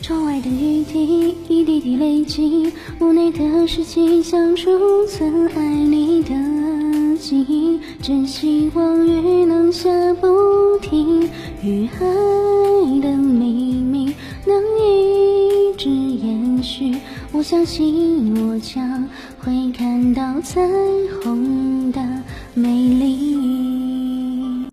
窗外的雨滴一滴滴累积屋内的湿气像储存爱你的记忆真希望雨能下不停雨爱的秘密能一直延续。我相信我将会看到彩虹的美丽。